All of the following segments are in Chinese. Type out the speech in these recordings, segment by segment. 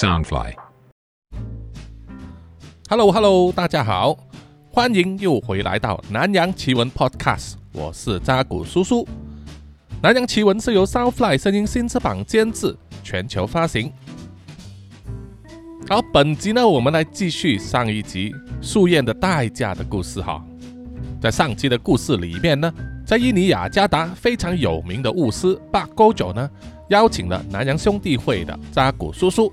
Soundfly。Hello Hello，大家好，欢迎又回来到南洋奇闻 Podcast，我是扎古叔叔。南洋奇闻是由 Soundfly 声音新翅膀监制，全球发行。好，本集呢，我们来继续上一集树叶的代价的故事哈。在上期的故事里面呢，在印尼雅加达非常有名的巫师巴勾九呢，邀请了南洋兄弟会的扎古叔叔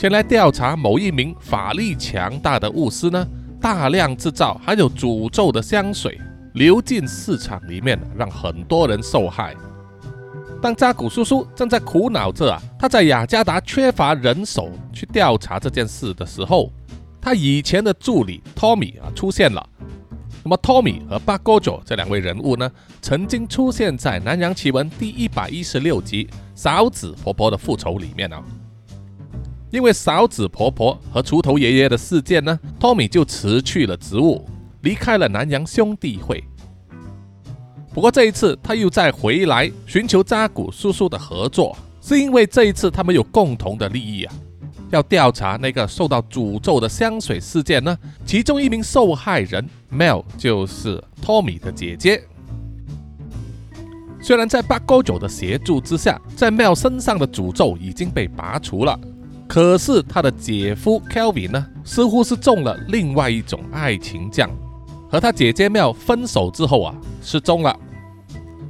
前来调查某一名法力强大的巫师呢，大量制造含有诅咒的香水流进市场里面，让很多人受害。当扎古叔叔正在苦恼着啊，他在雅加达缺乏人手去调查这件事的时候，他以前的助理托米啊出现了。那么托米和巴戈佐这两位人物呢，曾经出现在《南洋奇闻》第一百一十六集嫂子婆婆的复仇里面啊。因为嫂子婆婆和锄头爷爷的事件呢，托米就辞去了职务，离开了南洋兄弟会。不过这一次他又再回来寻求扎古叔叔的合作，是因为这一次他们有共同的利益啊，要调查那个受到诅咒的香水事件呢。其中一名受害人 Mel 就是托米的姐姐。虽然在八勾九的协助之下，在 Mel 身上的诅咒已经被拔除了。可是他的姐夫 Kelvin 呢，似乎是中了另外一种爱情酱，和他姐姐妙分手之后啊，失踪了。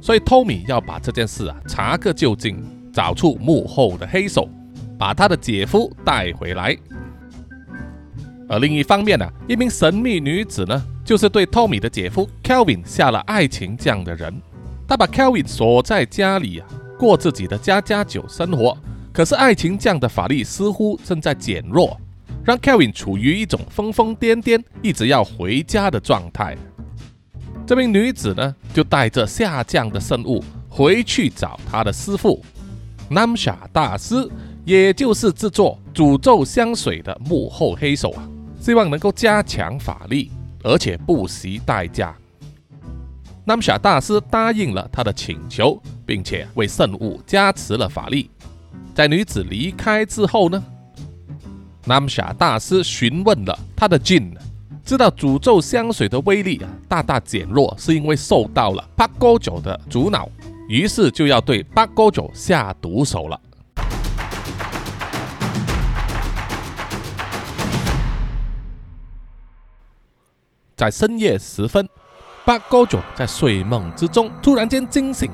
所以 Tommy 要把这件事啊查个究竟，找出幕后的黑手，把他的姐夫带回来。而另一方面呢、一名神秘女子呢，就是对 Tommy 的姐夫 Kelvin 下了爱情酱的人。她把 Kelvin 锁在家里啊，过自己的家家酒生活。可是爱情酱的法力似乎正在减弱，让 Kevin 处于一种疯疯癫癫、一直要回家的状态。这名女子呢，就带着下降的圣物回去找她的师傅 Namsha 大师，也就是制作诅咒香水的幕后黑手啊，希望能够加强法力，而且不惜代价。Namsha 大师答应了他的请求，并且为圣物加持了法力。在女子离开之后呢，Namsha 大师询问了他的境知道诅咒香水的威力啊大大减弱，是因为受到了八勾九的阻挠，于是就要对八勾九下毒手了。在深夜时分，八勾九在睡梦之中突然间惊醒，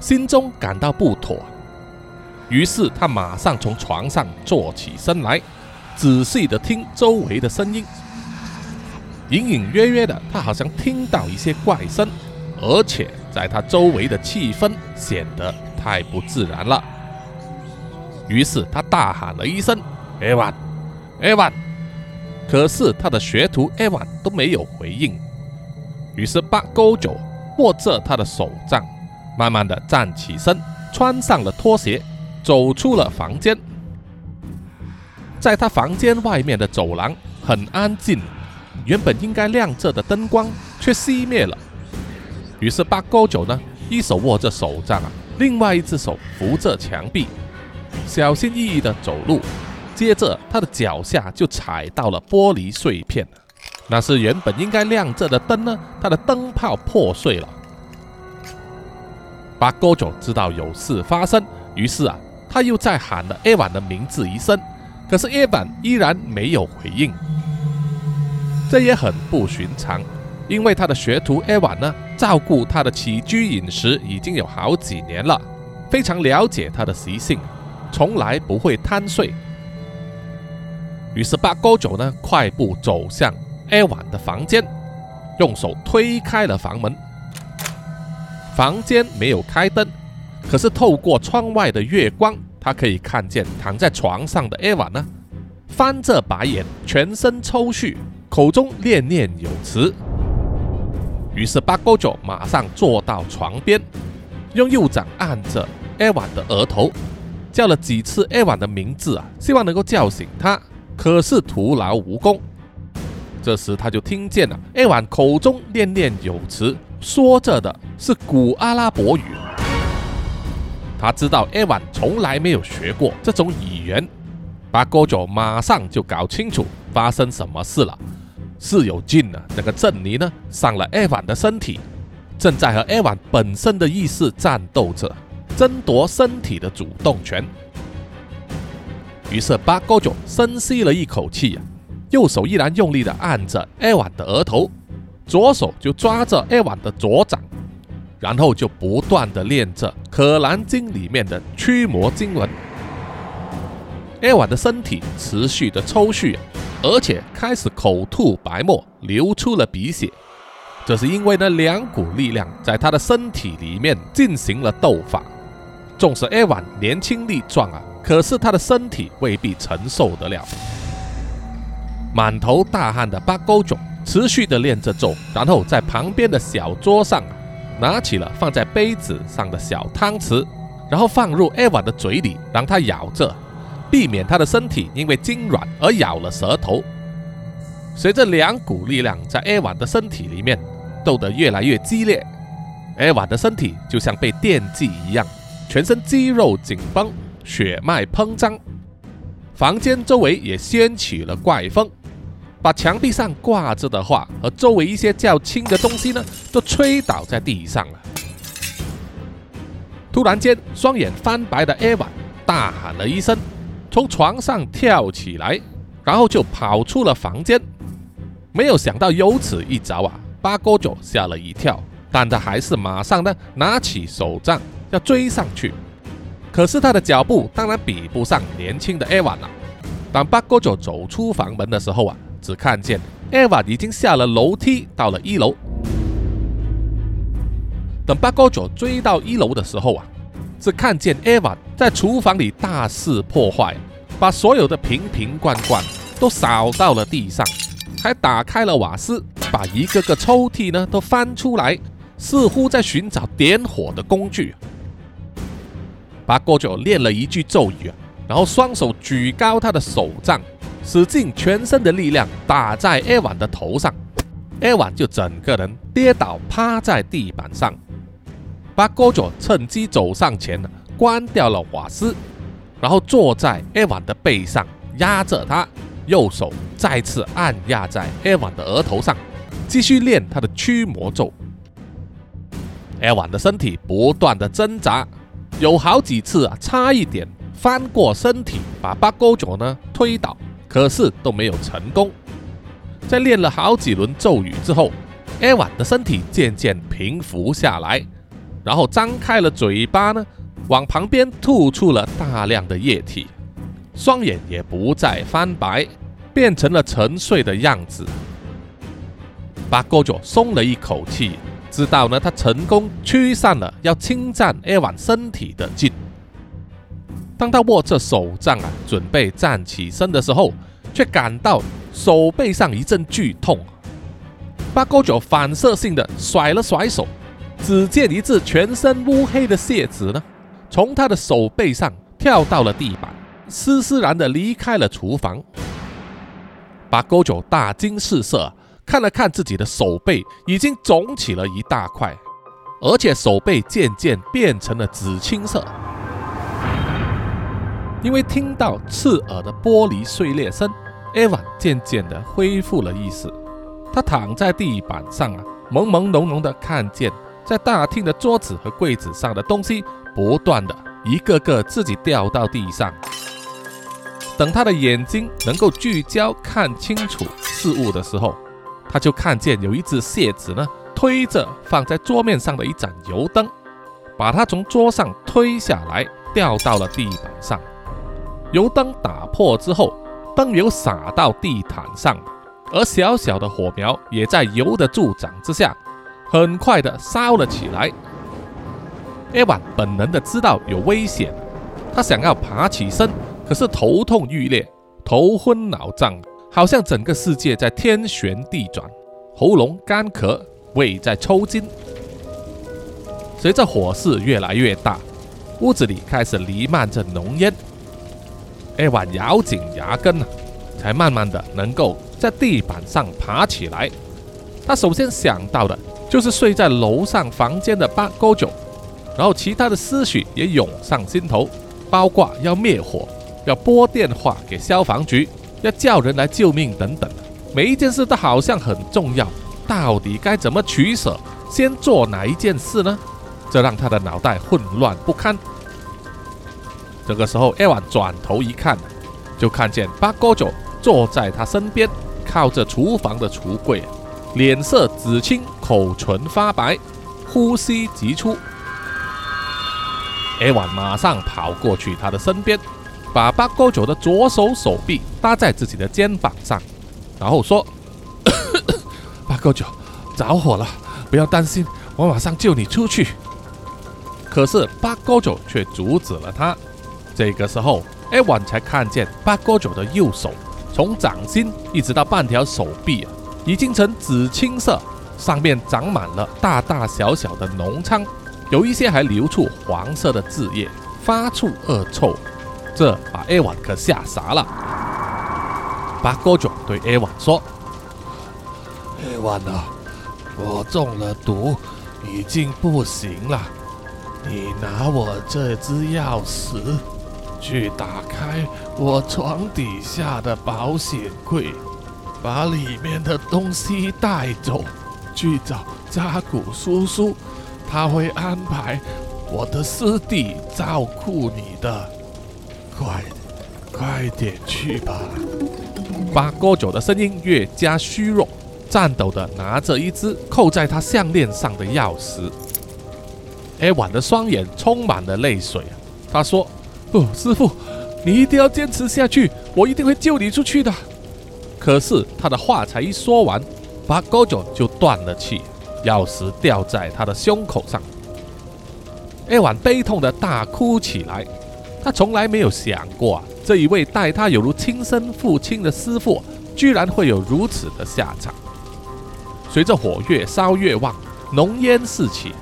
心中感到不妥。于是他马上从床上坐起身来，仔细的听周围的声音。隐隐约约的，他好像听到一些怪声，而且在他周围的气氛显得太不自然了。于是他大喊了一声 “Evan, Evan”，可是他的学徒 Evan 都没有回应。于是八勾九握着他的手杖，慢慢的站起身，穿上了拖鞋。走出了房间，在他房间外面的走廊很安静，原本应该亮着的灯光却熄灭了。于是八勾九呢，一手握着手杖啊，另外一只手扶着墙壁，小心翼翼的走路。接着他的脚下就踩到了玻璃碎片，那是原本应该亮着的灯呢，它的灯泡破碎了。八勾九知道有事发生，于是啊。他又再喊了 Evan 的名字一声，可是 Evan 依然没有回应。这也很不寻常，因为他的学徒 Evan 呢，照顾他的起居饮食已经有好几年了，非常了解他的习性，从来不会贪睡。于是八勾九呢，快步走向 Evan 的房间，用手推开了房门。房间没有开灯。可是透过窗外的月光，他可以看见躺在床上的 Eva 呢，翻着白眼，全身抽搐，口中念念有词。于是八勾九马上坐到床边，用右掌按着 Eva 的额头，叫了几次 Eva 的名字啊，希望能够叫醒他，可是徒劳无功。这时他就听见了 Eva 口中念念有词，说着的是古阿拉伯语。他知道 EVA 从来没有学过这种语言，八哥九马上就搞清楚发生什么事了，是有劲呢。那个珍妮呢，上了艾万的身体，正在和艾万本身的意识战斗着，争夺身体的主动权。于是八哥九深吸了一口气呀，右手依然用力的按着艾万的额头，左手就抓着艾万的左掌，然后就不断的练着《可兰经》里面的驱魔经文。艾瓦的身体持续的抽搐，而且开始口吐白沫，流出了鼻血。这是因为呢两股力量在他的身体里面进行了斗法。纵使艾瓦年轻力壮啊，可是他的身体未必承受得了。满头大汗的八勾囧持续的练着咒，然后在旁边的小桌上拿起了放在杯子上的小汤匙，然后放入艾瓦的嘴里，让他咬着。避免他的身体因为筋软而咬了舌头。随着两股力量在艾瓦的身体里面斗得越来越激烈，艾瓦的身体就像被电击一样，全身肌肉紧绷，血脉膨胀。房间周围也掀起了怪风，把墙壁上挂着的画和周围一些较轻的东西呢，都吹倒在地上了。突然间，双眼翻白的艾瓦大喊了一声。从床上跳起来，然后就跑出了房间。没有想到有此一招啊！八哥九吓了一跳，但他还是马上呢拿起手杖要追上去。可是他的脚步当然比不上年轻的艾娃了。当八哥九走出房门的时候啊，只看见艾娃已经下了楼梯到了一楼。等八哥九追到一楼的时候啊。只看见艾娃在厨房里大肆破坏，把所有的瓶瓶罐罐都扫到了地上，还打开了瓦斯，把一个个抽屉呢都翻出来，似乎在寻找点火的工具。八哥九念了一句咒语，然后双手举高他的手杖，使尽全身的力量打在艾娃的头上，艾娃就整个人跌倒趴在地板上。巴哥佐趁机走上前，关掉了瓦斯，然后坐在艾瓦的背上，压着他，右手再次按压在艾瓦的额头上，继续练他的驱魔咒。艾瓦的身体不断的挣扎，有好几次啊，差一点翻过身体把巴哥佐呢推倒，可是都没有成功。在练了好几轮咒语之后，艾瓦的身体渐渐平复下来。然后张开了嘴巴呢，往旁边吐出了大量的液体，双眼也不再翻白，变成了沉睡的样子。巴哥佐松了一口气，知道呢他成功驱散了要侵占艾万身体的劲。当他握着手杖啊，准备站起身的时候，却感到手背上一阵剧痛。八哥佐反射性的甩了甩手。只见一只全身乌黑的蟹子呢，从他的手背上跳到了地板，施施然的离开了厨房。八勾九大惊失色，看了看自己的手背，已经肿起了一大块，而且手背渐渐变成了紫青色。因为听到刺耳的玻璃碎裂声，艾万渐渐的恢复了意识。他躺在地板上啊，朦朦胧胧的看见。在大厅的桌子和柜子上的东西不断的一个个自己掉到地上。等他的眼睛能够聚焦看清楚事物的时候，他就看见有一只蟹子呢推着放在桌面上的一盏油灯，把它从桌上推下来，掉到了地板上。油灯打破之后，灯油洒到地毯上，而小小的火苗也在油的助长之下。很快的烧了起来。艾万本能的知道有危险，他想要爬起身，可是头痛欲裂，头昏脑胀，好像整个世界在天旋地转，喉咙干咳，胃在抽筋。随着火势越来越大，屋子里开始弥漫着浓烟。艾娃咬紧牙根啊，才慢慢的能够在地板上爬起来。他首先想到的。就是睡在楼上房间的八勾九，然后其他的思绪也涌上心头，包括要灭火，要拨电话给消防局，要叫人来救命等等，每一件事都好像很重要，到底该怎么取舍？先做哪一件事呢？这让他的脑袋混乱不堪。这个时候，艾万转头一看，就看见八哥九坐在他身边，靠着厨房的橱柜，脸色紫青，口唇发白，呼吸急促。艾万马上跑过去他的身边，把八哥九的左手手臂搭在自己的肩膀上，然后说：“ 八哥九，着火了，不要担心，我马上救你出去。”可是八哥九却阻止了他。这个时候，艾万才看见八哥九的右手，从掌心一直到半条手臂啊，已经成紫青色，上面长满了大大小小的脓疮，有一些还流出黄色的汁液，发出恶臭。这把艾万可吓傻了。八哥九对艾万说：“艾万啊，我中了毒，已经不行了。你拿我这只钥匙。”去打开我床底下的保险柜，把里面的东西带走，去找扎古叔叔，他会安排我的师弟照顾你的。快，快点去吧！八哥九的声音越加虚弱，颤抖的拿着一只扣在他项链上的钥匙。艾婉的双眼充满了泪水，他说。师傅，你一定要坚持下去，我一定会救你出去的。可是他的话才一说完，八高九就断了气，钥匙掉在他的胸口上。艾晚悲痛的大哭起来。他从来没有想过，这一位待他有如亲生父亲的师傅，居然会有如此的下场。随着火越烧越旺，浓烟四起，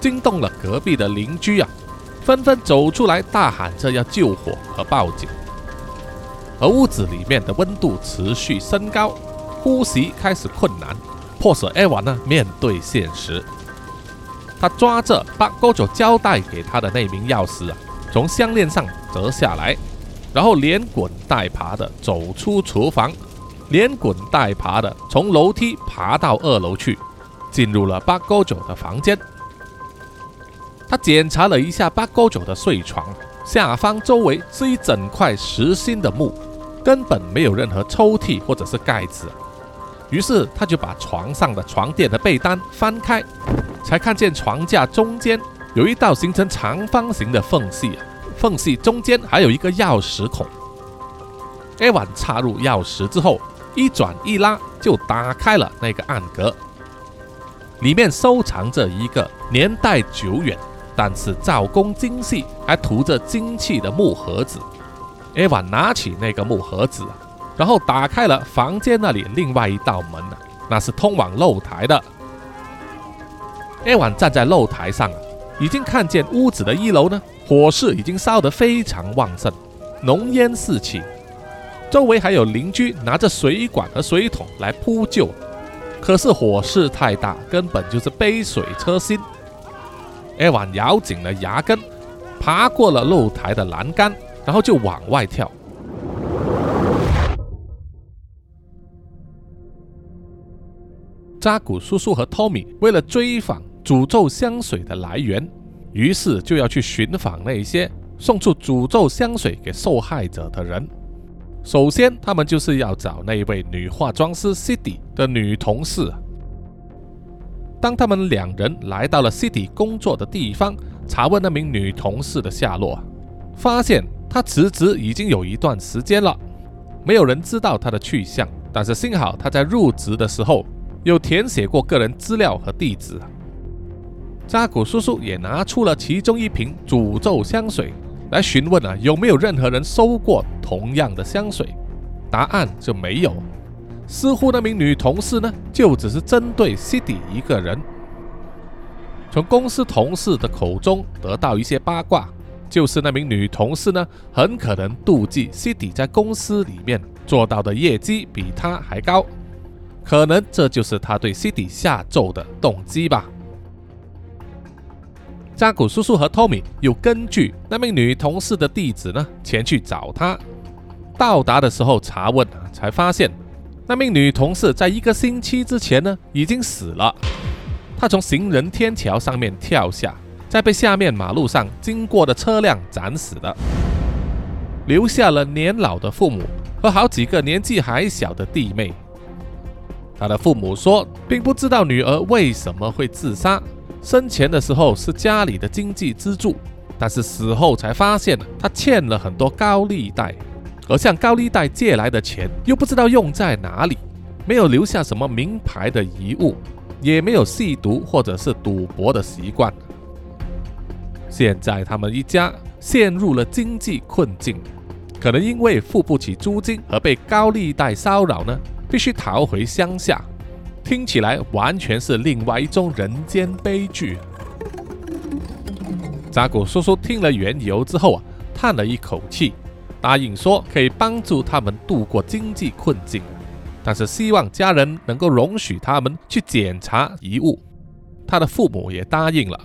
惊动了隔壁的邻居啊。纷纷走出来，大喊着要救火和报警。而屋子里面的温度持续升高，呼吸开始困难，迫使艾娃呢面对现实。他抓着八哥九交代给他的那名钥匙啊，从项链上折下来，然后连滚带爬的走出厨房，连滚带爬的从楼梯爬到二楼去，进入了八哥九的房间。他检查了一下八哥九的睡床下方，周围是一整块实心的木，根本没有任何抽屉或者是盖子。于是他就把床上的床垫和被单翻开，才看见床架中间有一道形成长方形的缝隙，缝隙中间还有一个钥匙孔。艾万插入钥匙之后，一转一拉就打开了那个暗格，里面收藏着一个年代久远。但是造工精细，还涂着金器的木盒子。艾娃拿起那个木盒子，然后打开了房间那里另外一道门那是通往露台的。艾娃站在露台上，已经看见屋子的一楼呢，火势已经烧得非常旺盛，浓烟四起，周围还有邻居拿着水管和水桶来扑救，可是火势太大，根本就是杯水车薪。艾万咬紧了牙根，爬过了露台的栏杆，然后就往外跳。扎古叔叔和托米为了追访诅咒香水的来源，于是就要去寻访那些送出诅咒香水给受害者的人。首先，他们就是要找那位女化妆师 c i d y 的女同事。当他们两人来到了 City 工作的地方，查问那名女同事的下落，发现她辞职已经有一段时间了，没有人知道她的去向。但是幸好她在入职的时候有填写过个人资料和地址。扎古叔叔也拿出了其中一瓶诅咒香水来询问啊，有没有任何人收过同样的香水？答案就没有。似乎那名女同事呢，就只是针对 CD 一个人。从公司同事的口中得到一些八卦，就是那名女同事呢，很可能妒忌 CD 在公司里面做到的业绩比她还高，可能这就是她对 CD 下咒的动机吧。扎古叔叔和托米又根据那名女同事的地址呢，前去找她。到达的时候查问，才发现那名女同事在一个星期之前呢已经死了。她从行人天桥上面跳下，再被下面马路上经过的车辆斩死的，留下了年老的父母和好几个年纪还小的弟妹。她的父母说，并不知道女儿为什么会自杀。生前的时候是家里的经济支柱，但是死后才发现他欠了很多高利贷，而向高利贷借来的钱又不知道用在哪里，没有留下什么名牌的遗物，也没有吸毒或者是赌博的习惯。现在他们一家陷入了经济困境，可能因为付不起租金和被高利贷骚扰呢，必须逃回乡下。听起来完全是另外一种人间悲剧。扎古叔叔听了缘由之后啊，叹了一口气，答应说可以帮助他们度过经济困境，但是希望家人能够容许他们去检查遗物。他的父母也答应了。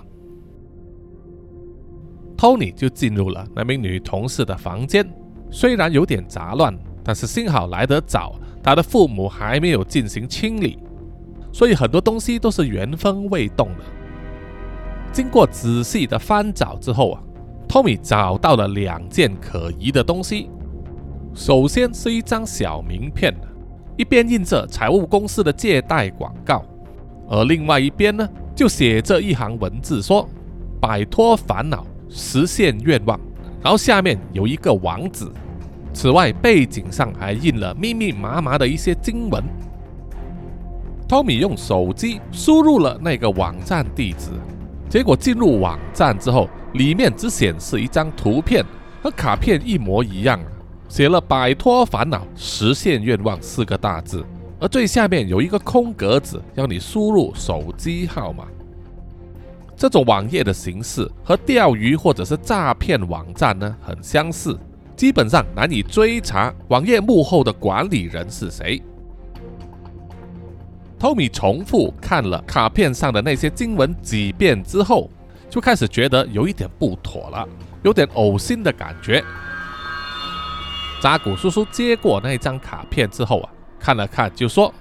托尼就进入了那名女同事的房间，虽然有点杂乱，但是幸好来得早，他的父母还没有进行清理。所以很多东西都是原封未动的。经过仔细的翻找之后啊，托米找到了两件可疑的东西。首先是一张小名片，一边印着财务公司的借贷广告，而另外一边呢，就写着一行文字说：“摆脱烦恼，实现愿望。”然后下面有一个网址。此外，背景上还印了密密麻麻的一些经文。托米用手机输入了那个网站地址，结果进入网站之后，里面只显示一张图片，和卡片一模一样，写了“摆脱烦恼，实现愿望”四个大字，而最下面有一个空格子，要你输入手机号码。这种网页的形式和钓鱼或者是诈骗网站呢很相似，基本上难以追查网页幕后的管理人是谁。托米重复看了卡片上的那些经文几遍之后，就开始觉得有一点不妥了，有点呕心的感觉。扎古叔叔接过那张卡片之后啊，看了看就说：“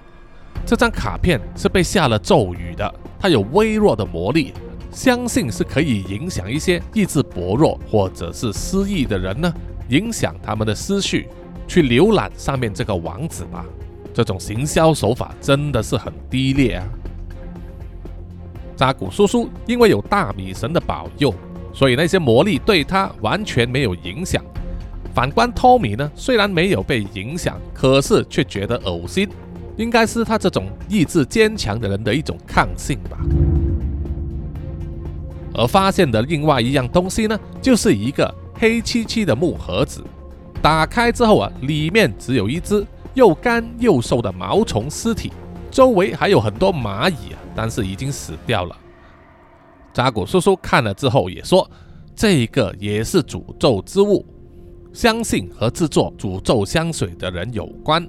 这张卡片是被下了咒语的，它有微弱的魔力，相信是可以影响一些意志薄弱或者是失忆的人呢，影响他们的思绪，去浏览上面这个网址吧。”这种行销手法真的是很低劣啊！扎古叔叔因为有大米神的保佑，所以那些魔力对他完全没有影响。反观托米呢，虽然没有被影响，可是却觉得呕心，应该是他这种意志坚强的人的一种抗性吧。而发现的另外一样东西呢，就是一个黑漆漆的木盒子，打开之后啊，里面只有一只。又干又瘦的毛虫尸体，周围还有很多蚂蚁啊，但是已经死掉了。扎古叔叔看了之后也说，这个也是诅咒之物，相信和制作诅咒香水的人有关。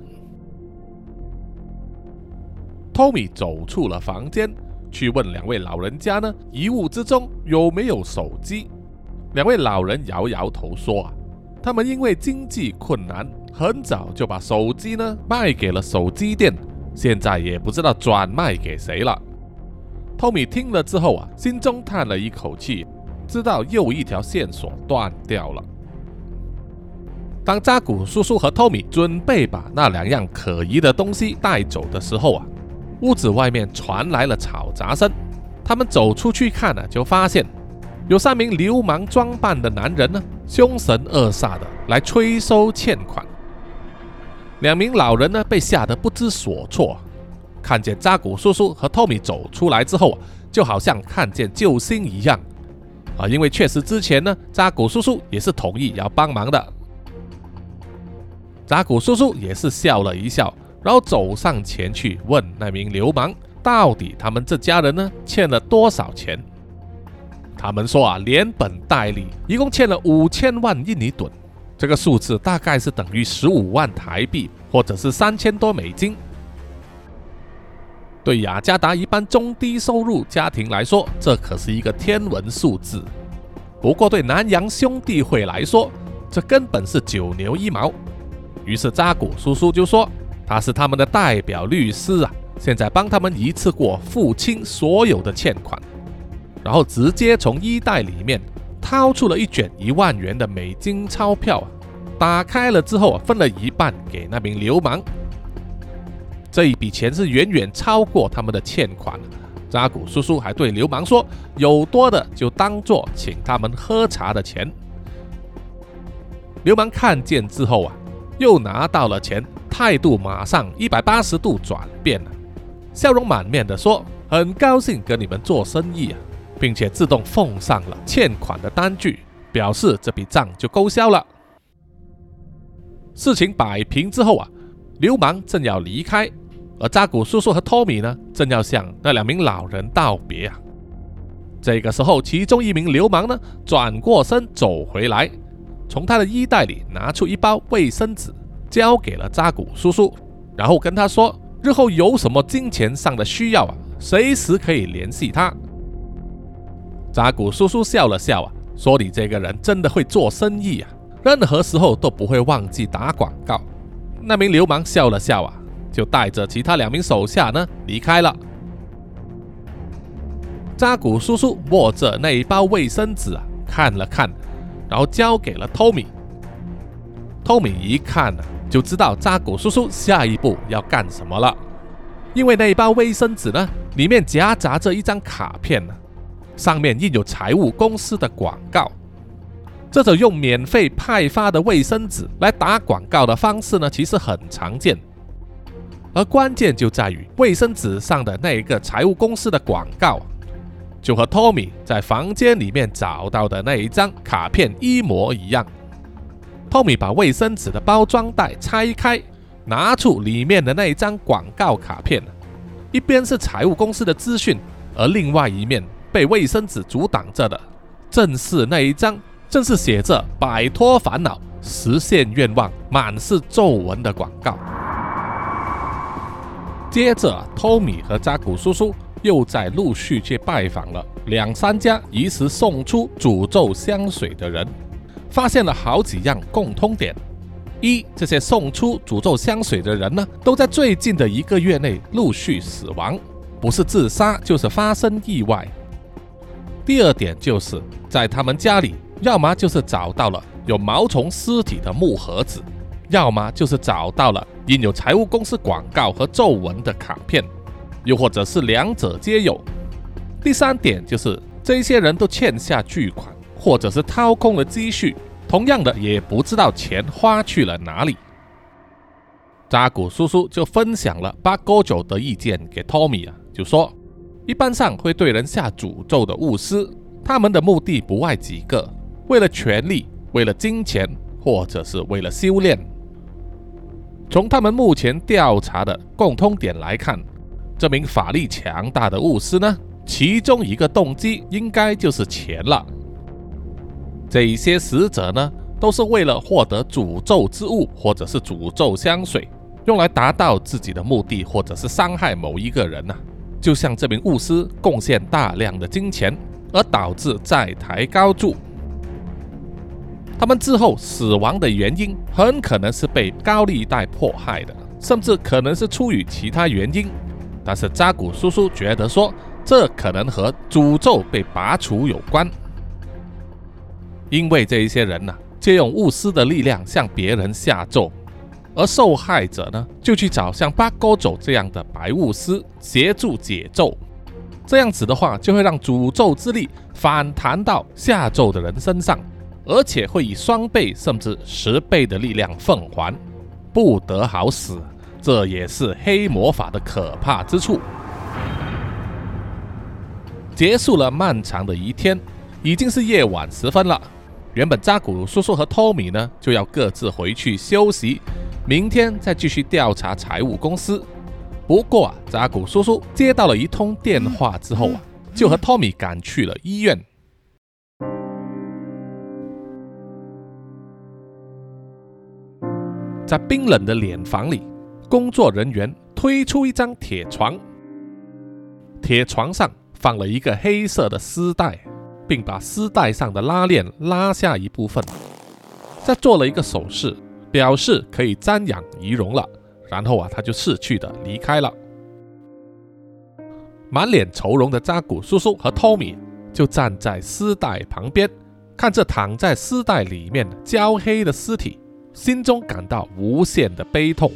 托米走出了房间，去问两位老人家呢，遗物之中有没有手机？两位老人摇摇头说啊，他们因为经济困难。很早就把手机呢卖给了手机店，现在也不知道转卖给谁了。托米听了之后啊，心中叹了一口气，知道又一条线索断掉了。当扎古叔叔和托米准备把那两样可疑的东西带走的时候啊，屋子外面传来了吵杂声。他们走出去看呢，就发现有三名流氓装扮的男人呢，凶神恶煞的来催收欠款。两名老人呢，被吓得不知所措。看见扎古叔叔和托米走出来之后，就好像看见救星一样啊！因为确实之前呢，扎古叔叔也是同意要帮忙的。扎古叔叔也是笑了一笑，然后走上前去问那名流氓，到底他们这家人呢欠了多少钱？他们说啊，连本带利一共欠了五千万印尼盾。这个数字大概是等于十五万台币，或者是三千多美金。对雅加达一般中低收入家庭来说，这可是一个天文数字。不过对南洋兄弟会来说，这根本是九牛一毛。于是扎古叔叔就说：“他是他们的代表律师啊，现在帮他们一次过付清所有的欠款。”然后直接从衣袋里面掏出了一卷一万元的美金钞票啊，打开了之后啊，分了一半给那名流氓。这一笔钱是远远超过他们的欠款。扎古叔叔还对流氓说：“有多的就当做请他们喝茶的钱。”流氓看见之后啊，又拿到了钱，态度马上一百八十度转变了，笑容满面的说：“很高兴跟你们做生意啊，并且自动奉上了欠款的单据，表示这笔账就勾销了。”事情摆平之后啊，流氓正要离开。而扎古叔叔和托米呢，正要向那两名老人道别啊。这个时候，其中一名流氓呢，转过身走回来，从他的衣袋里拿出一包卫生纸，交给了扎古叔叔，然后跟他说：“日后有什么金钱上的需要啊，随时可以联系他。”扎古叔叔笑了笑啊，说：“你这个人真的会做生意啊，任何时候都不会忘记打广告。”那名流氓笑了笑啊。就带着其他两名手下呢离开了。扎古叔叔握着那一包卫生纸啊，看了看，然后交给了托米。托米一看呢，就知道扎古叔叔下一步要干什么了，因为那一包卫生纸呢，里面夹杂着一张卡片呢，上面印有财务公司的广告。这种用免费派发的卫生纸来打广告的方式呢，其实很常见。而关键就在于卫生纸上的那一个财务公司的广告，就和托米在房间里面找到的那一张卡片一模一样。托米把卫生纸的包装袋拆开，拿出里面的那一张广告卡片，一边是财务公司的资讯，而另外一面被卫生纸阻挡着的，正是那一张，正是写着“摆脱烦恼，实现愿望，满是皱纹”的广告。接着，托米和扎古叔叔又在陆续去拜访了两三家疑似送出诅咒香水的人，发现了好几样共通点：一，这些送出诅咒香水的人呢，都在最近的一个月内陆续死亡，不是自杀就是发生意外；第二点就是在他们家里，要么就是找到了有毛虫尸体的木盒子。要么就是找到了印有财务公司广告和皱纹的卡片，又或者是两者皆有。第三点就是这些人都欠下巨款，或者是掏空了积蓄，同样的也不知道钱花去了哪里。扎古叔叔就分享了八哥九的意见给托米啊，就说一般上会对人下诅咒的巫师，他们的目的不外几个：为了权力，为了金钱，或者是为了修炼。从他们目前调查的共通点来看，这名法力强大的巫师呢，其中一个动机应该就是钱了。这些死者呢，都是为了获得诅咒之物或者是诅咒香水，用来达到自己的目的，或者是伤害某一个人呐。就像这名巫师贡献大量的金钱，而导致债台高筑。他们之后死亡的原因很可能是被高利贷迫害的，甚至可能是出于其他原因。但是扎古叔叔觉得说，这可能和诅咒被拔除有关，因为这一些人呢，借用巫师的力量向别人下咒，而受害者呢，就去找像八哥走这样的白巫师协助解咒。这样子的话，就会让诅咒之力反弹到下咒的人身上。而且会以双倍甚至十倍的力量奉还，不得好死。这也是黑魔法的可怕之处。结束了漫长的一天，已经是夜晚时分了。原本扎古叔叔和托米呢就要各自回去休息，明天再继续调查财务公司。不过啊，扎古叔叔接到了一通电话之后啊，就和托米赶去了医院。在冰冷的脸房里，工作人员推出一张铁床，铁床上放了一个黑色的丝带，并把丝带上的拉链拉下一部分，再做了一个手势，表示可以瞻仰仪容了。然后啊，他就逝去的离开了。满脸愁容的扎古叔叔和托米就站在丝带旁边，看着躺在丝带里面焦黑的尸体，心中感到无限的悲痛。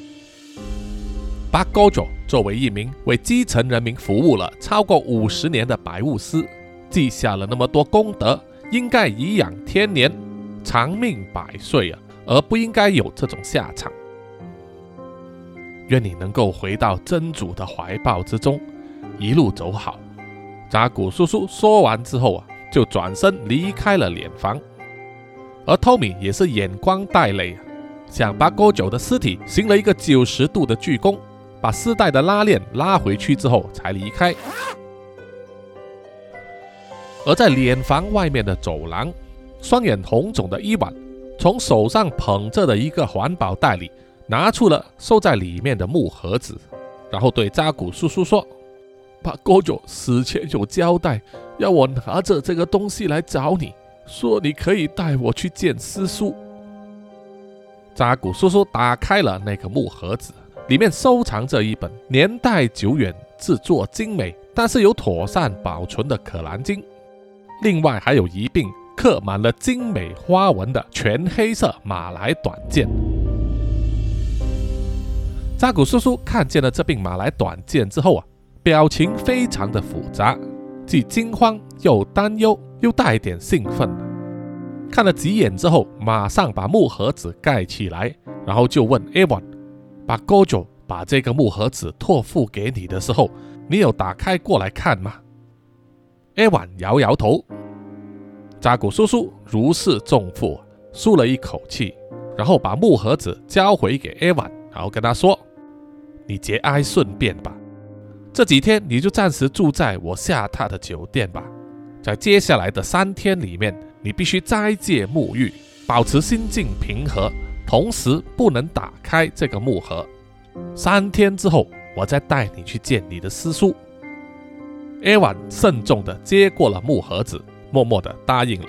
巴高佐作为一名为基层人民服务了超过五十年的白务师，记下了那么多功德，应该颐养天年，长命百岁啊，而不应该有这种下场。愿你能够回到真主的怀抱之中，一路走好。扎古叔叔说完之后啊，就转身离开了殓房，而托米也是眼光带泪啊，向巴高九的尸体行了一个九十度的鞠躬。把丝带的拉链拉回去之后，才离开。而在殓房外面的走廊，双眼红肿的伊万从手上捧着的一个环保袋里拿出了收在里面的木盒子，然后对扎古叔叔说：“把哥九死前有交代，要我拿着这个东西来找你，说你可以带我去见师叔。”扎古叔叔打开了那个木盒子。里面收藏着一本年代久远、制作精美，但是有妥善保存的《可兰经》，另外还有一柄刻满了精美花纹的全黑色马来短剑。扎古叔叔看见了这柄马来短剑之后啊，表情非常的复杂，既惊慌又担忧，又带点兴奋。看了几眼之后，马上把木盒子盖起来，然后就问 Evon：“。把哥九把这个木盒子托付给你的时候，你有打开过来看吗？？”Evon 摇摇头。扎古叔叔如释重负，舒了一口气，然后把木盒子交回给 Evon，，然后跟他说：“你节哀顺变吧，这几天你就暂时住在我下榻的酒店吧。在接下来的三天里面，你必须斋戒沐浴，保持心境平和。”同时不能打开这个木盒。三天之后，我再带你去见你的师叔。艾万慎重地接过了木盒子，默默地答应了。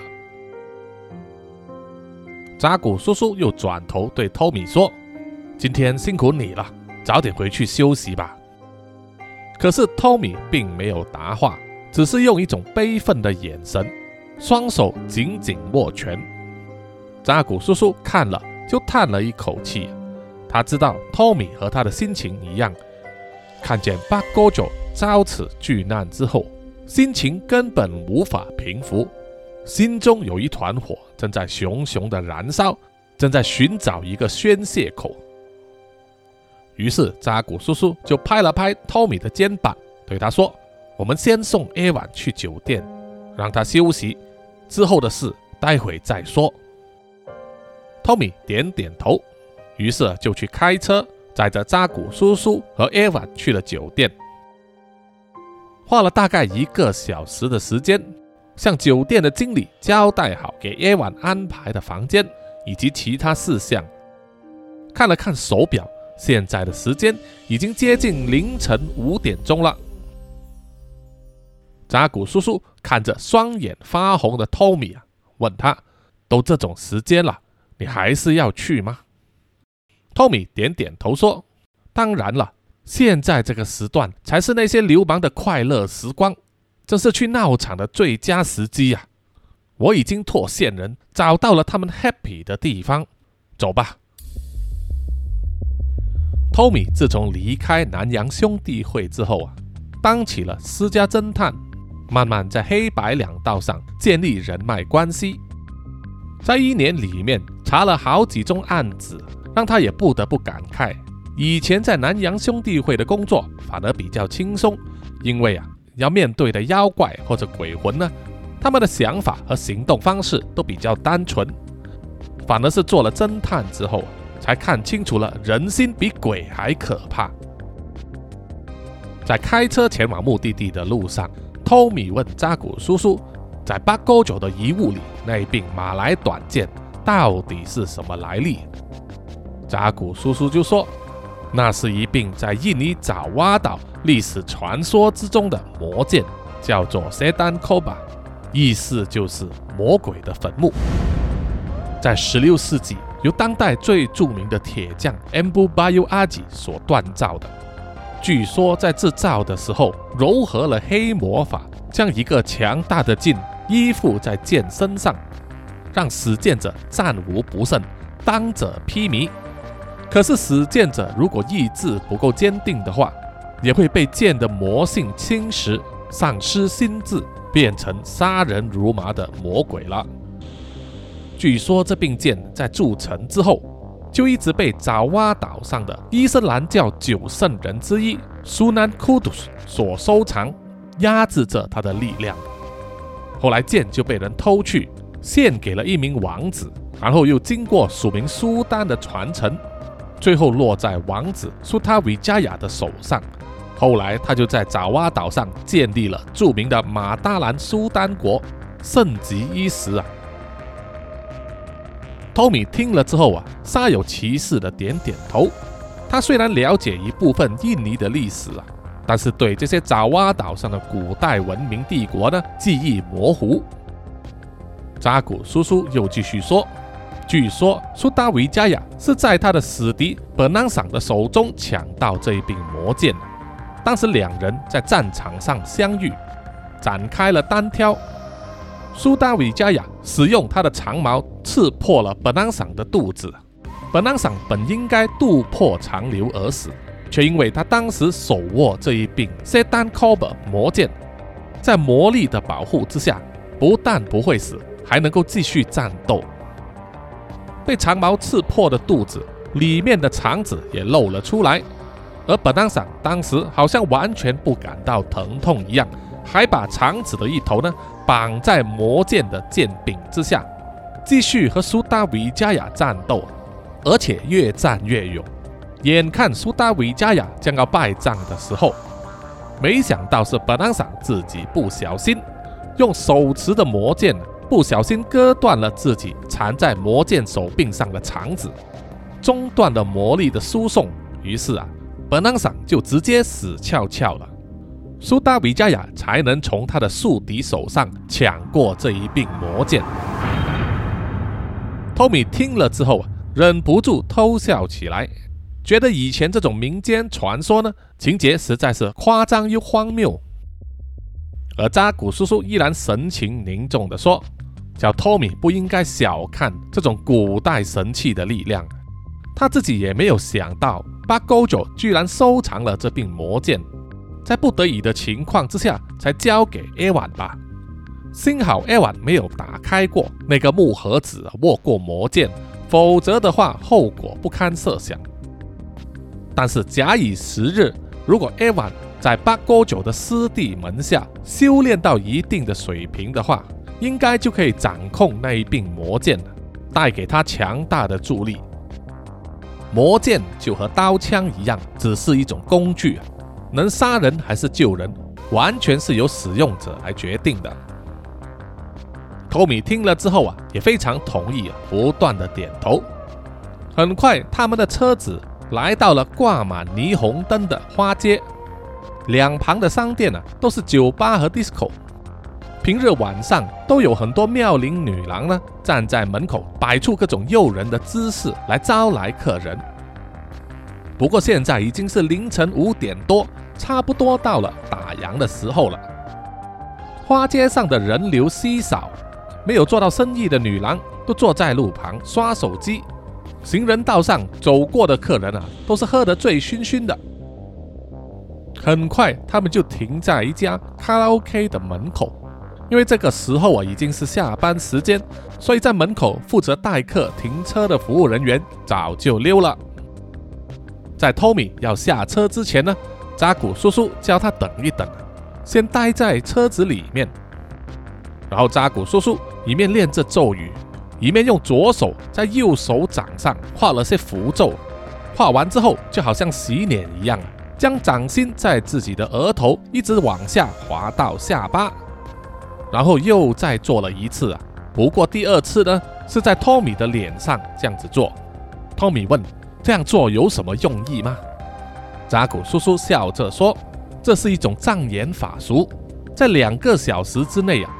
扎古叔叔又转头对托米说：“今天辛苦你了，早点回去休息吧。”可是托米并没有答话，只是用一种悲愤的眼神，双手紧紧握拳。扎古叔叔看了。就叹了一口气，他知道托米和他的心情一样，看见八哥九遭此巨难之后，心情根本无法平复，心中有一团火正在熊熊的燃烧，正在寻找一个宣泄口。于是扎古叔叔就拍了拍托米的肩膀，对他说：“我们先送艾晚去酒店，让他休息，之后的事待会再说。”托米点点头，于是就去开车载着扎古叔叔和艾娃去了酒店。花了大概一个小时的时间，向酒店的经理交代好给艾娃安排的房间以及其他事项。看了看手表，现在的时间已经接近凌晨五点钟了。扎古叔叔看着双眼发红的托米啊，问他：“都这种时间了？”你还是要去吗？托米点点头说：“当然了，现在这个时段才是那些流氓的快乐时光，这是去闹场的最佳时机呀！我已经托线人找到了他们 happy 的地方，走吧。”托米自从离开南洋兄弟会之后啊，当起了私家侦探，慢慢在黑白两道上建立人脉关系，在一年里面。查了好几宗案子，让他也不得不感慨，以前在南洋兄弟会的工作反而比较轻松，因为啊，要面对的妖怪或者鬼魂呢，他们的想法和行动方式都比较单纯，反而是做了侦探之后，才看清楚了人心比鬼还可怕。在开车前往目的地的路上，托米问扎古叔叔，在八沟九的遗物里，那柄马来短剑。到底是什么来历？扎古叔叔就说：“那是一柄在印尼爪哇岛历史传说之中的魔剑，叫做 Sedan Koba，意思就是魔鬼的坟墓。在16世纪，由当代最著名的铁匠 Mbu Bayu Aji 所锻造的。据说在制造的时候，糅合了黑魔法，将一个强大的劲依附在剑身上，让使剑者战无不胜，当者披靡。可是使剑者如果意志不够坚定的话，也会被剑的魔性侵蚀，丧失心智，变成杀人如麻的魔鬼了。据说这柄剑在铸成之后。就一直被爪哇岛上的伊斯兰教九圣人之一苏南库杜斯所收藏，压制着他的力量。后来剑就被人偷去，献给了一名王子，然后又经过署名苏丹的传承，最后落在王子苏塔维加雅的手上。后来他就在爪哇岛上建立了著名的马达兰苏丹国，盛极一时啊。托米听了之后啊，煞有其事的点点头。他虽然了解一部分印尼的历史啊，但是对这些爪哇岛上的古代文明帝国呢，记忆模糊。扎古叔叔又继续说：“据说苏达维加亚是在他的死敌本南赏的手中抢到这一柄魔剑，当时两人在战场上相遇，展开了单挑。”苏达维加亚使用他的长矛刺破了本朗赏的肚子，本朗赏本应该肚破肠流而死，却因为他当时手握这一柄 Sedan Koba 魔剑，在魔力的保护之下，不但不会死，还能够继续战斗。被长矛刺破的肚子里面的肠子也露了出来，而本朗赏当时好像完全不感到疼痛一样，还把肠子的一头呢。绑在魔剑的剑柄之下，继续和苏达维加亚战斗，而且越战越勇。眼看苏达维加亚将要败仗的时候，没想到是本朗赏自己不小心用手持的魔剑不小心割断了自己缠在魔剑手柄上的肠子，中断了魔力的输送。于是啊，本朗赏就直接死翘翘了。苏达维加亚才能从他的宿敌手上抢过这一柄魔剑。托米听了之后啊，忍不住偷笑起来，觉得以前这种民间传说呢，情节实在是夸张又荒谬。而扎古叔叔依然神情凝重地说：“叫托米不应该小看这种古代神器的力量，他自己也没有想到巴勾九居然收藏了这柄魔剑。”在不得已的情况之下，才交给艾万吧。幸好艾万没有打开过那个木盒子，握过魔剑，否则的话，后果不堪设想。但是假以时日，如果艾万在八哥九的师弟门下修炼到一定的水平的话，应该就可以掌控那一柄魔剑，带给他强大的助力。魔剑就和刀枪一样，只是一种工具。能杀人还是救人，完全是由使用者来决定的。托米听了之后啊，也非常同意，啊不断的点头。很快，他们的车子来到了挂满霓虹灯的花街，两旁的商店呢都是酒吧和 disco。平日晚上都有很多妙龄女郎呢站在门口，摆出各种诱人的姿势来招来客人。不过现在已经是凌晨五点多。差不多到了打烊的时候了，花街上的人流稀少，没有做到生意的女郎都坐在路旁刷手机，行人道上走过的客人啊，都是喝得醉醺醺的。很快，他们就停在一家卡拉 OK 的门口，因为这个时候啊已经是下班时间，所以在门口负责待客停车的服务人员早就溜了。在托米要下车之前呢。扎古叔叔叫他等一等，先待在车子里面。然后扎古叔叔一面念着咒语，一面用左手在右手掌上画了些符咒。画完之后，就好像洗脸一样，将掌心在自己的额头一直往下滑到下巴，然后又再做了一次啊。不过第二次呢，是在托米的脸上这样子做。托米问：“这样做有什么用意吗？”扎古叔叔笑着说：“这是一种障眼法术，在两个小时之内啊，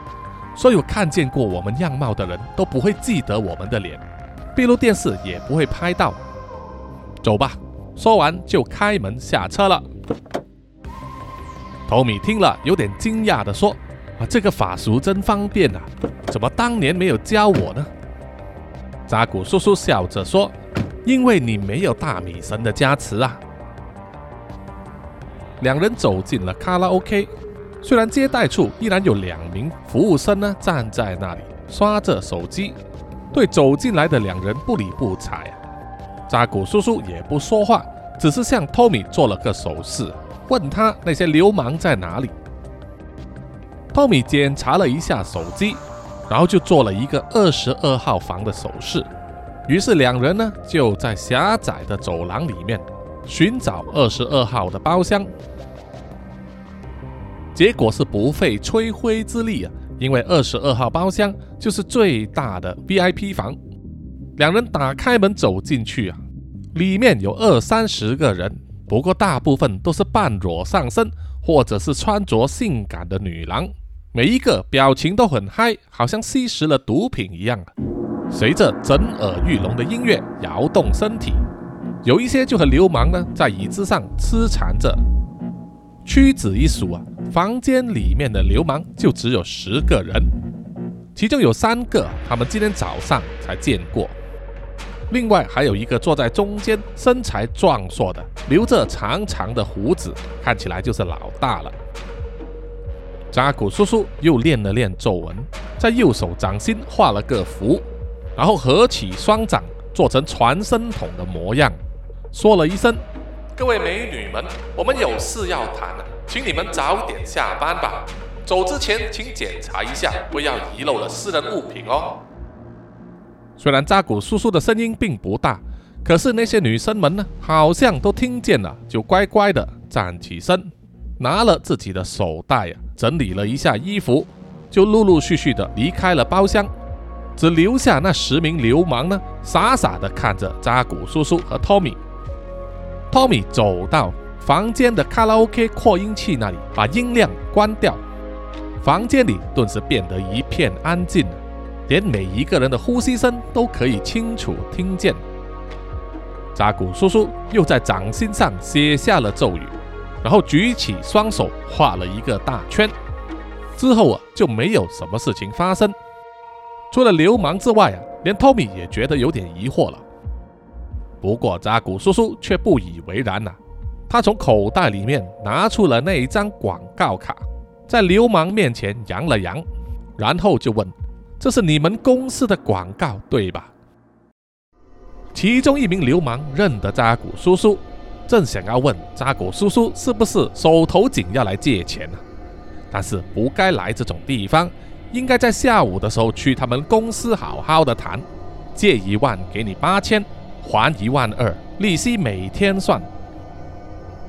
所有看见过我们样貌的人都不会记得我们的脸，闭路电视也不会拍到。走吧。”说完就开门下车了。托米听了有点惊讶的说：“啊，这个法术真方便啊，怎么当年没有教我呢？”扎古叔叔笑着说：“因为你没有大米神的加持啊。”两人走进了卡拉 OK，虽然接待处依然有两名服务生呢站在那里刷着手机，对走进来的两人不理不睬。扎古叔叔也不说话，只是向托米做了个手势，问他那些流氓在哪里。托米检查了一下手机，然后就做了一个二十二号房的手势。于是两人呢就在狭窄的走廊里面寻找二十二号的包厢。结果是不费吹灰之力啊，因为二十二号包厢就是最大的 VIP 房。两人打开门走进去啊，里面有二三十个人，不过大部分都是半裸上身，或者是穿着性感的女郎，每一个表情都很嗨，好像吸食了毒品一样。随着震耳欲聋的音乐摇动身体，有一些就和流氓呢在椅子上痴缠着。屈指一数啊，房间里面的流氓就只有十个人，其中有三个他们今天早上才见过。另外还有一个坐在中间，身材壮硕的，留着长长的胡子，看起来就是老大了。扎古叔叔又练了练咒文，在右手掌心画了个符，然后合起双掌，做成传声筒的模样，说了一声：“各位美女们，我们有事要谈，请你们早点下班吧。走之前请检查一下，不要遗漏了私人物品哦。”虽然扎古叔叔的声音并不大，可是那些女生们呢，好像都听见了，就乖乖的站起身，拿了自己的手袋呀，整理了一下衣服，就陆陆续续的离开了包厢，只留下那十名流氓呢，傻傻的看着扎古叔叔和托米。托米走到房间的卡拉 OK 扩音器那里，把音量关掉，房间里顿时变得一片安静。连每一个人的呼吸声都可以清楚听见。扎古叔叔又在掌心上写下了咒语，然后举起双手画了一个大圈。之后啊，就没有什么事情发生。除了流氓之外啊，连托米也觉得有点疑惑了。不过扎古叔叔却不以为然呐，他从口袋里面拿出了那一张广告卡，在流氓面前扬了扬，然后就问。这是你们公司的广告，对吧？其中一名流氓认得扎古叔叔，正想要问扎古叔叔是不是手头紧要来借钱呢？但是不该来这种地方，应该在下午的时候去他们公司好好的谈。借一万给你八千，还一万二，利息每天算。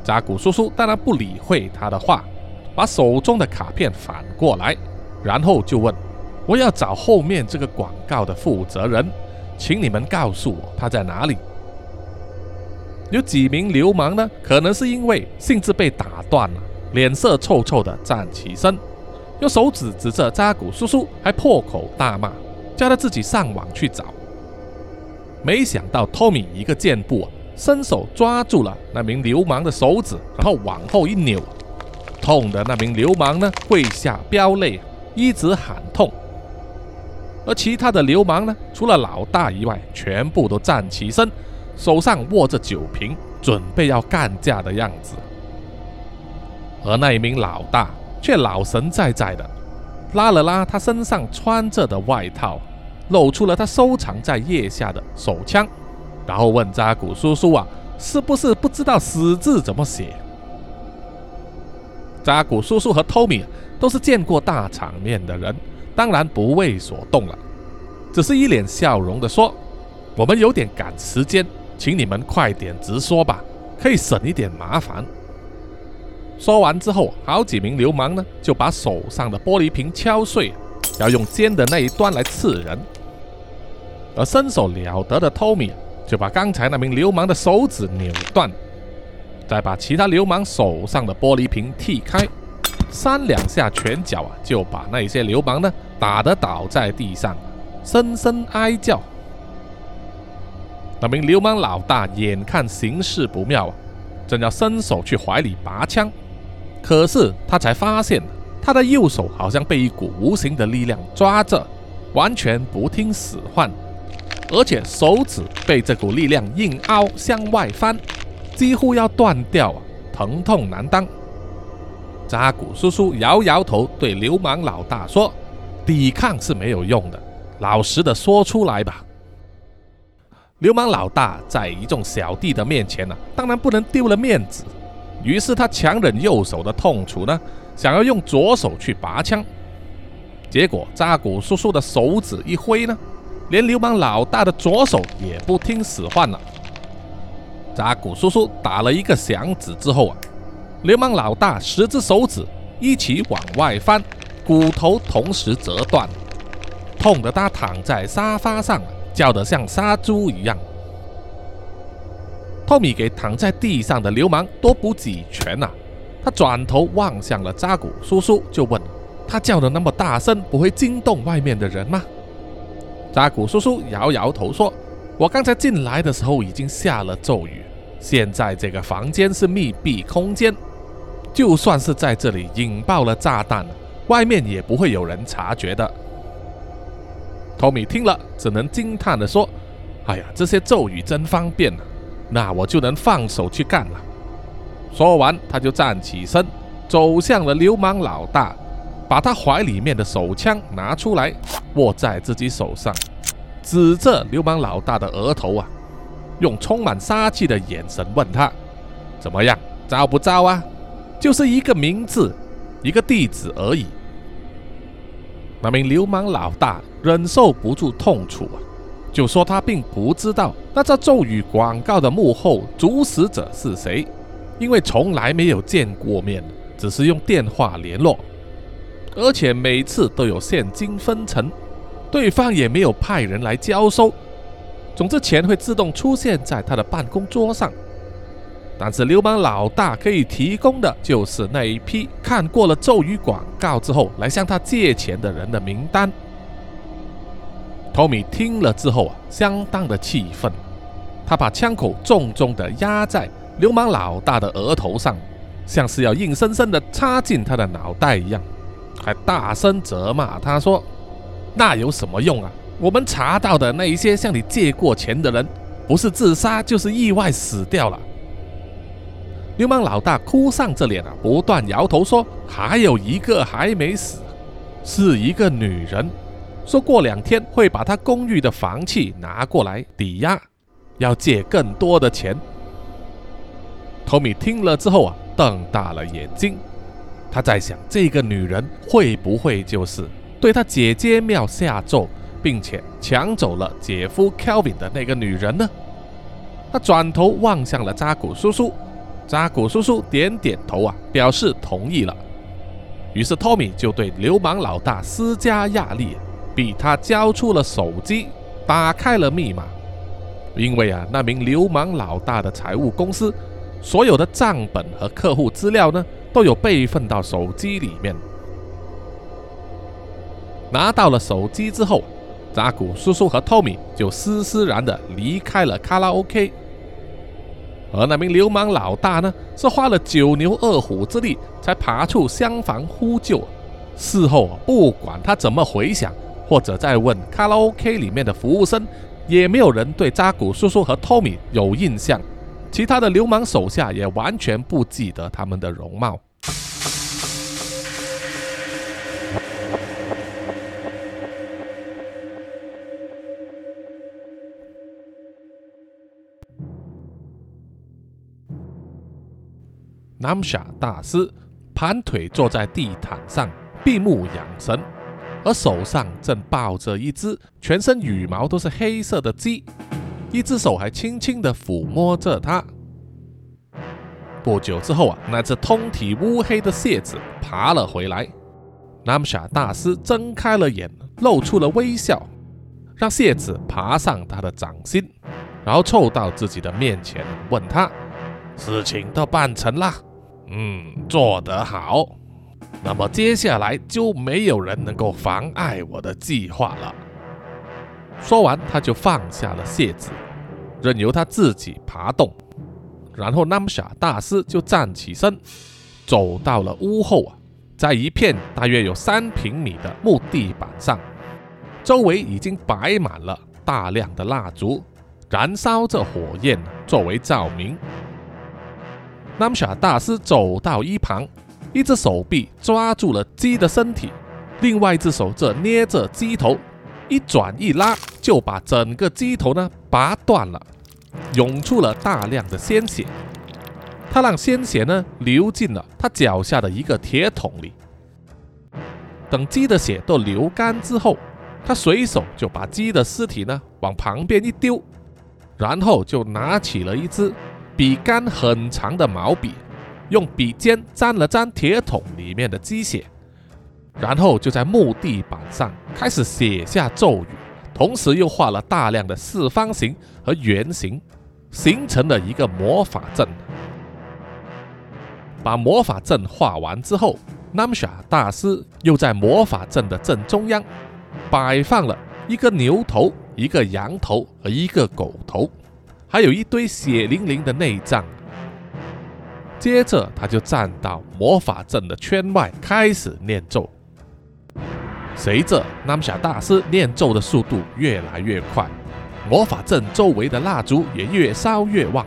扎古叔叔当然不理会他的话，把手中的卡片反过来，然后就问。我要找后面这个广告的负责人，请你们告诉我他在哪里。有几名流氓呢？可能是因为兴致被打断了，脸色臭臭的站起身，用手指指着扎古叔叔，还破口大骂，叫他自己上网去找。没想到托米一个箭步啊，伸手抓住了那名流氓的手指，然后往后一扭，痛的那名流氓呢跪下飙泪，一直喊痛。而其他的流氓呢？除了老大以外，全部都站起身，手上握着酒瓶，准备要干架的样子。而那一名老大却老神在在的，拉了拉他身上穿着的外套，露出了他收藏在腋下的手枪，然后问扎古叔叔啊，是不是不知道死字怎么写？扎古叔叔和托米都是见过大场面的人。当然不为所动了，只是一脸笑容的说：“我们有点赶时间，请你们快点直说吧，可以省一点麻烦。”说完之后，好几名流氓呢就把手上的玻璃瓶敲碎，要用尖的那一端来刺人。而身手了得的托米就把刚才那名流氓的手指扭断。再把其他流氓手上的玻璃瓶踢开，三两下拳脚啊，就把那些流氓呢打得倒在地上，声声哀叫。那名流氓老大眼看形势不妙啊，正要伸手去怀里拔枪，可是他才发现，他的右手好像被一股无形的力量抓着，完全不听使唤，而且手指被这股力量硬凹向外翻。几乎要断掉，疼痛难当。扎古叔叔摇摇头，对流氓老大说：“抵抗是没有用的，老实的说出来吧。”流氓老大在一众小弟的面前呢，当然不能丢了面子。于是他强忍右手的痛楚呢，想要用左手去拔枪。结果扎古叔叔的手指一挥呢，连流氓老大的左手也不听使唤了。扎古叔叔打了一个响指之后啊，流氓老大十只手指一起往外翻，骨头同时折断，痛得他躺在沙发上，叫得像杀猪一样。托米给躺在地上的流氓多补几拳呐，他转头望向了扎古叔叔，就问他叫的那么大声，不会惊动外面的人吗？扎古叔叔摇摇头说。我刚才进来的时候已经下了咒语，现在这个房间是密闭空间，就算是在这里引爆了炸弹，外面也不会有人察觉的。托米听了，只能惊叹地说：“哎呀，这些咒语真方便啊！那我就能放手去干了。”说完，他就站起身，走向了流氓老大，把他怀里面的手枪拿出来，握在自己手上。指着流氓老大的额头啊，用充满杀气的眼神问他：“怎么样，招不招啊？就是一个名字，一个地址而已。”那名流氓老大忍受不住痛楚啊，就说他并不知道那这咒语广告的幕后主使者是谁，因为从来没有见过面，只是用电话联络，而且每次都有现金分成。对方也没有派人来交收，总之钱会自动出现在他的办公桌上。但是流氓老大可以提供的就是那一批看过了咒语广告之后来向他借钱的人的名单。托米听了之后啊，相当的气愤，他把枪口重重的压在流氓老大的额头上，像是要硬生生的插进他的脑袋一样，还大声责骂他说。那有什么用啊？我们查到的那一些向你借过钱的人，不是自杀就是意外死掉了。流氓老大哭丧着脸啊，不断摇头说：“还有一个还没死，是一个女人，说过两天会把他公寓的房契拿过来抵押，要借更多的钱。”托米听了之后啊，瞪大了眼睛，他在想：这个女人会不会就是？对他姐姐庙下咒，并且抢走了姐夫 Kelvin 的那个女人呢？他转头望向了扎古叔叔，扎古叔叔点点头啊，表示同意了。于是托米就对流氓老大施加压力，逼他交出了手机，打开了密码。因为啊，那名流氓老大的财务公司所有的账本和客户资料呢，都有备份到手机里面。拿到了手机之后，扎古叔叔和托米就斯斯然的离开了卡拉 OK。而那名流氓老大呢，是花了九牛二虎之力才爬出厢房呼救。事后不管他怎么回想，或者再问卡拉 OK 里面的服务生，也没有人对扎古叔叔和托米有印象。其他的流氓手下也完全不记得他们的容貌。南夏大师盘腿坐在地毯上，闭目养神，而手上正抱着一只全身羽毛都是黑色的鸡，一只手还轻轻地抚摸着它。不久之后啊，那只通体乌黑的蟹子爬了回来。南夏大师睁开了眼，露出了微笑，让蟹子爬上他的掌心，然后凑到自己的面前，问他。事情都办成了。嗯，做得好。那么接下来就没有人能够妨碍我的计划了。说完，他就放下了蟹子，任由他自己爬动。然后，南夏大师就站起身，走到了屋后啊，在一片大约有三平米的木地板上，周围已经摆满了大量的蜡烛，燃烧着火焰作为照明。南夏大师走到一旁，一只手臂抓住了鸡的身体，另外一只手则捏着鸡头，一转一拉，就把整个鸡头呢拔断了。涌出了大量的鲜血，他让鲜血呢流进了他脚下的一个铁桶里。等鸡的血都流干之后，他随手就把鸡的尸体呢往旁边一丢，然后就拿起了一支笔杆很长的毛笔，用笔尖沾了沾铁桶里面的鸡血，然后就在木地板上开始写下咒语。同时又画了大量的四方形和圆形，形成了一个魔法阵。把魔法阵画完之后，Namsa 大师又在魔法阵的正中央摆放了一个牛头、一个羊头和一个狗头，还有一堆血淋淋的内脏。接着，他就站到魔法阵的圈外，开始念咒。随着南夏大师念咒的速度越来越快，魔法阵周围的蜡烛也越烧越旺，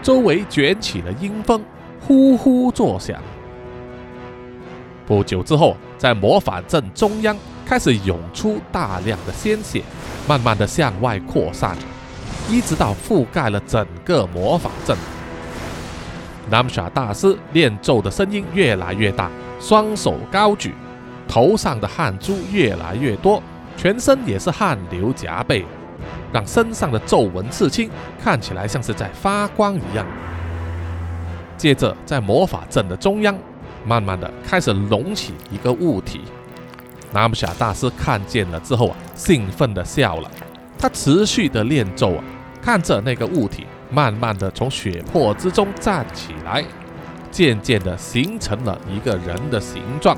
周围卷起了阴风，呼呼作响。不久之后，在魔法阵中央开始涌出大量的鲜血，慢慢的向外扩散，一直到覆盖了整个魔法阵。南夏大师念咒的声音越来越大，双手高举。头上的汗珠越来越多，全身也是汗流浃背，让身上的皱纹刺青看起来像是在发光一样。接着，在魔法阵的中央，慢慢的开始隆起一个物体。南夏大师看见了之后啊，兴奋的笑了。他持续的念咒啊，看着那个物体慢慢的从血泊之中站起来，渐渐的形成了一个人的形状。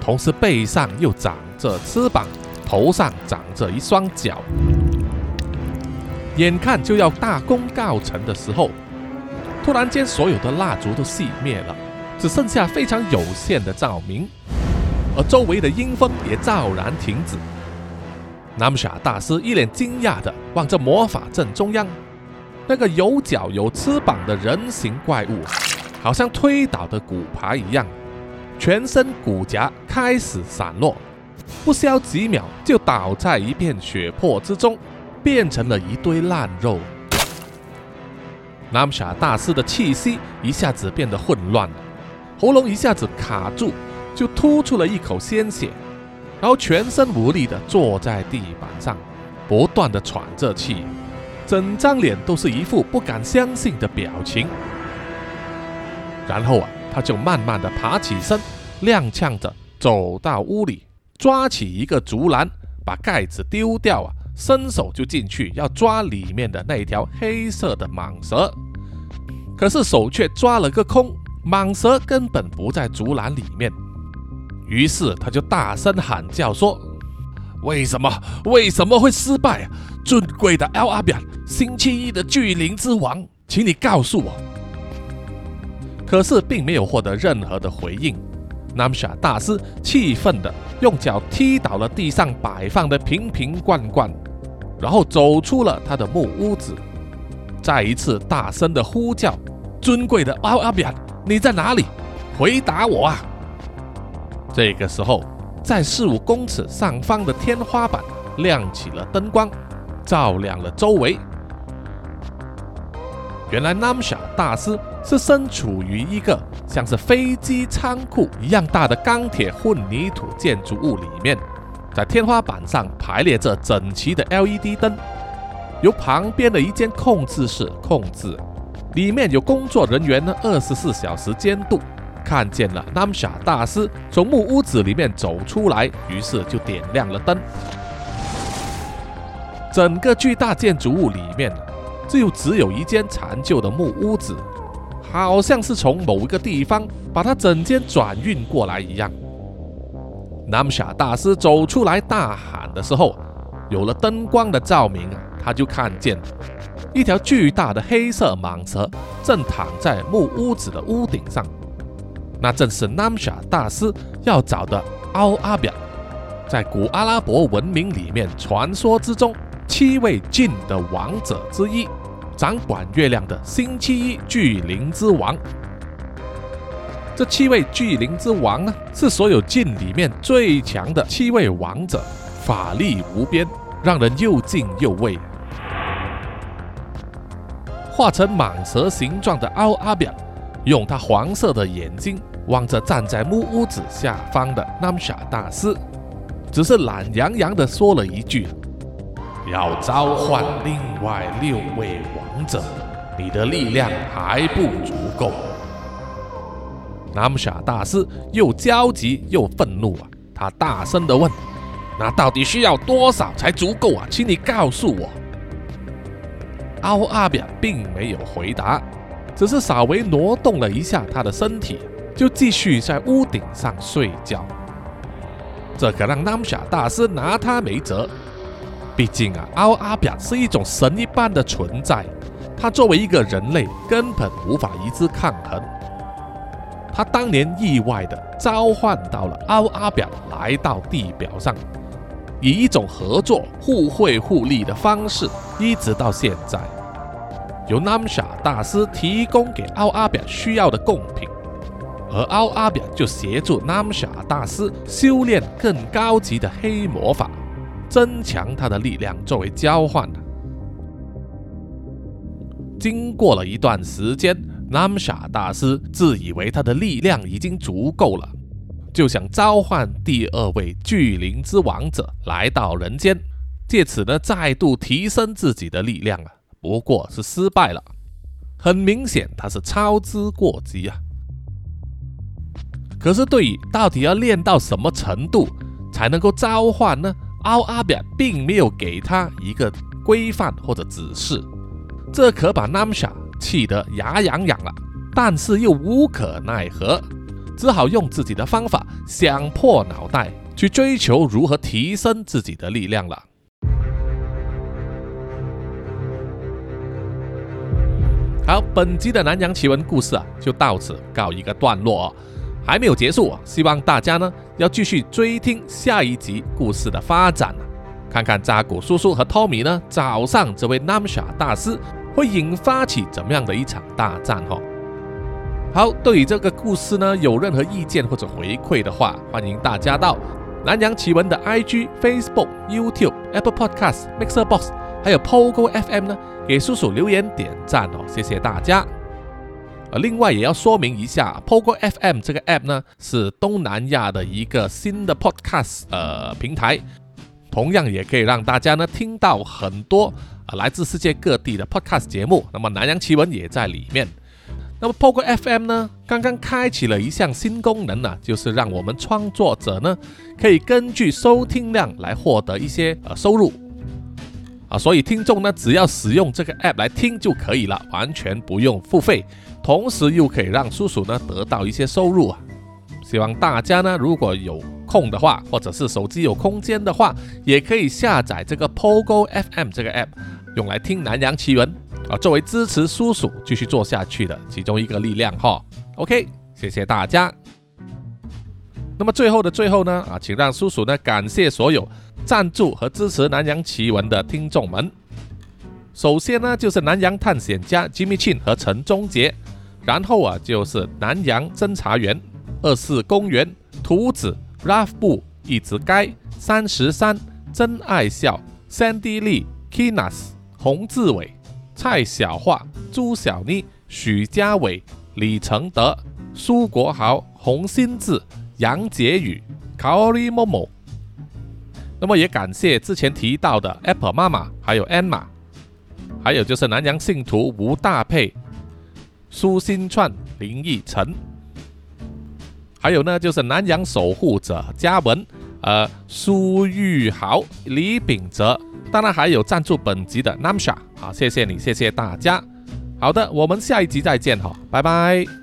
同时，背上又长着翅膀，头上长着一双脚。眼看就要大功告成的时候，突然间，所有的蜡烛都熄灭了，只剩下非常有限的照明，而周围的阴风也骤然停止。南傻大师一脸惊讶的望着魔法阵中央那个有脚有翅膀的人形怪物，好像推倒的骨牌一样。全身骨甲开始散落，不消几秒就倒在一片血泊之中，变成了一堆烂肉。南夏大师的气息一下子变得混乱了，喉咙一下子卡住，就吐出了一口鲜血，然后全身无力地坐在地板上，不断地喘着气，整张脸都是一副不敢相信的表情。然后啊。他就慢慢的爬起身，踉跄着走到屋里，抓起一个竹篮，把盖子丢掉啊，伸手就进去要抓里面的那条黑色的蟒蛇，可是手却抓了个空，蟒蛇根本不在竹篮里面。于是他就大声喊叫说：“为什么？为什么会失败？尊贵的 L 阿表，星期一的巨灵之王，请你告诉我。”可是并没有获得任何的回应。南夏大师气愤的用脚踢倒了地上摆放的瓶瓶罐罐，然后走出了他的木屋子，再一次大声的呼叫：“尊贵的奥阿比亚，你在哪里？回答我啊！”这个时候，在四五公尺上方的天花板亮起了灯光，照亮了周围。原来南夏大师。是身处于一个像是飞机仓库一样大的钢铁混凝土建筑物里面，在天花板上排列着整齐的 LED 灯，由旁边的一间控制室控制，里面有工作人员呢，二十四小时监督。看见了 Namsha 大师从木屋子里面走出来，于是就点亮了灯。整个巨大建筑物里面，就只有一间残旧的木屋子。好像是从某一个地方把它整间转运过来一样。南夏大师走出来大喊的时候，有了灯光的照明啊，他就看见一条巨大的黑色蟒蛇正躺在木屋子的屋顶上。那正是南夏大师要找的奥阿表，在古阿拉伯文明里面传说之中七位晋的王者之一，掌管月亮的星期一巨灵之王。这七位巨灵之王呢，是所有晋里面最强的七位王者，法力无边，让人又敬又畏。化成蟒蛇形状的奥阿表，用他黄色的眼睛。望着站在木屋子下方的南夏大师，只是懒洋洋地说了一句：“要召唤另外六位王者，你的力量还不足够。”南夏大师又焦急又愤怒啊！他大声地问：“那到底需要多少才足够啊？请你告诉我。”奥阿表并没有回答，只是稍微挪动了一下他的身体。就继续在屋顶上睡觉，这可让南夏大师拿他没辙。毕竟啊，奥阿表是一种神一般的存在，他作为一个人类，根本无法与之抗衡。他当年意外的召唤到了奥阿表来到地表上，以一种合作、互惠互利的方式，一直到现在，由南夏大师提供给奥阿表需要的贡品。而奥阿表就协助南夏大师修炼更高级的黑魔法，增强他的力量作为交换。经过了一段时间，南夏大师自以为他的力量已经足够了，就想召唤第二位巨灵之王者来到人间，借此呢再度提升自己的力量啊。不过是失败了，很明显他是操之过急啊。可是，对于到底要练到什么程度才能够召唤呢？奥阿表并没有给他一个规范或者指示，这可把 Namsha 气得牙痒痒了。但是又无可奈何，只好用自己的方法想破脑袋去追求如何提升自己的力量了。好，本集的南洋奇闻故事啊，就到此告一个段落。还没有结束啊！希望大家呢要继续追听下一集故事的发展看看扎古叔叔和托米呢找上这位 Namsha 大师会引发起怎么样的一场大战哦。好，对于这个故事呢有任何意见或者回馈的话，欢迎大家到南洋奇闻的 IG、Facebook、YouTube、Apple Podcasts、Mixer Box，还有 Pogo FM 呢给叔叔留言点赞哦，谢谢大家。呃，另外也要说明一下，Pogo FM 这个 app 呢，是东南亚的一个新的 podcast 呃平台，同样也可以让大家呢听到很多啊来自世界各地的 podcast 节目。那么南洋奇闻也在里面。那么 Pogo FM 呢，刚刚开启了一项新功能呢，就是让我们创作者呢可以根据收听量来获得一些呃收入啊，所以听众呢只要使用这个 app 来听就可以了，完全不用付费。同时又可以让叔叔呢得到一些收入啊！希望大家呢如果有空的话，或者是手机有空间的话，也可以下载这个 Pogo FM 这个 app，用来听南洋奇闻啊，作为支持叔叔继续做下去的其中一个力量哈。OK，谢谢大家。那么最后的最后呢啊，请让叔叔呢感谢所有赞助和支持南洋奇闻的听众们。首先呢就是南洋探险家吉米庆和陈忠杰。然后啊，就是南洋侦查员、二四公园、图子、Ralph 布、一直街、三十三、真爱笑、Sandy Lee、Kinas、洪志伟、蔡小桦、朱小妮、许家伟、李承德、苏国豪、洪新志、杨杰宇、Kaori Momo。那么也感谢之前提到的 Apple 妈妈，还有 Emma，还有就是南洋信徒吴大佩。苏新串、林奕晨，还有呢，就是南洋守护者嘉文、呃苏玉豪、李秉哲，当然还有赞助本集的 Namsha，好，谢谢你，谢谢大家。好的，我们下一集再见哈，拜拜。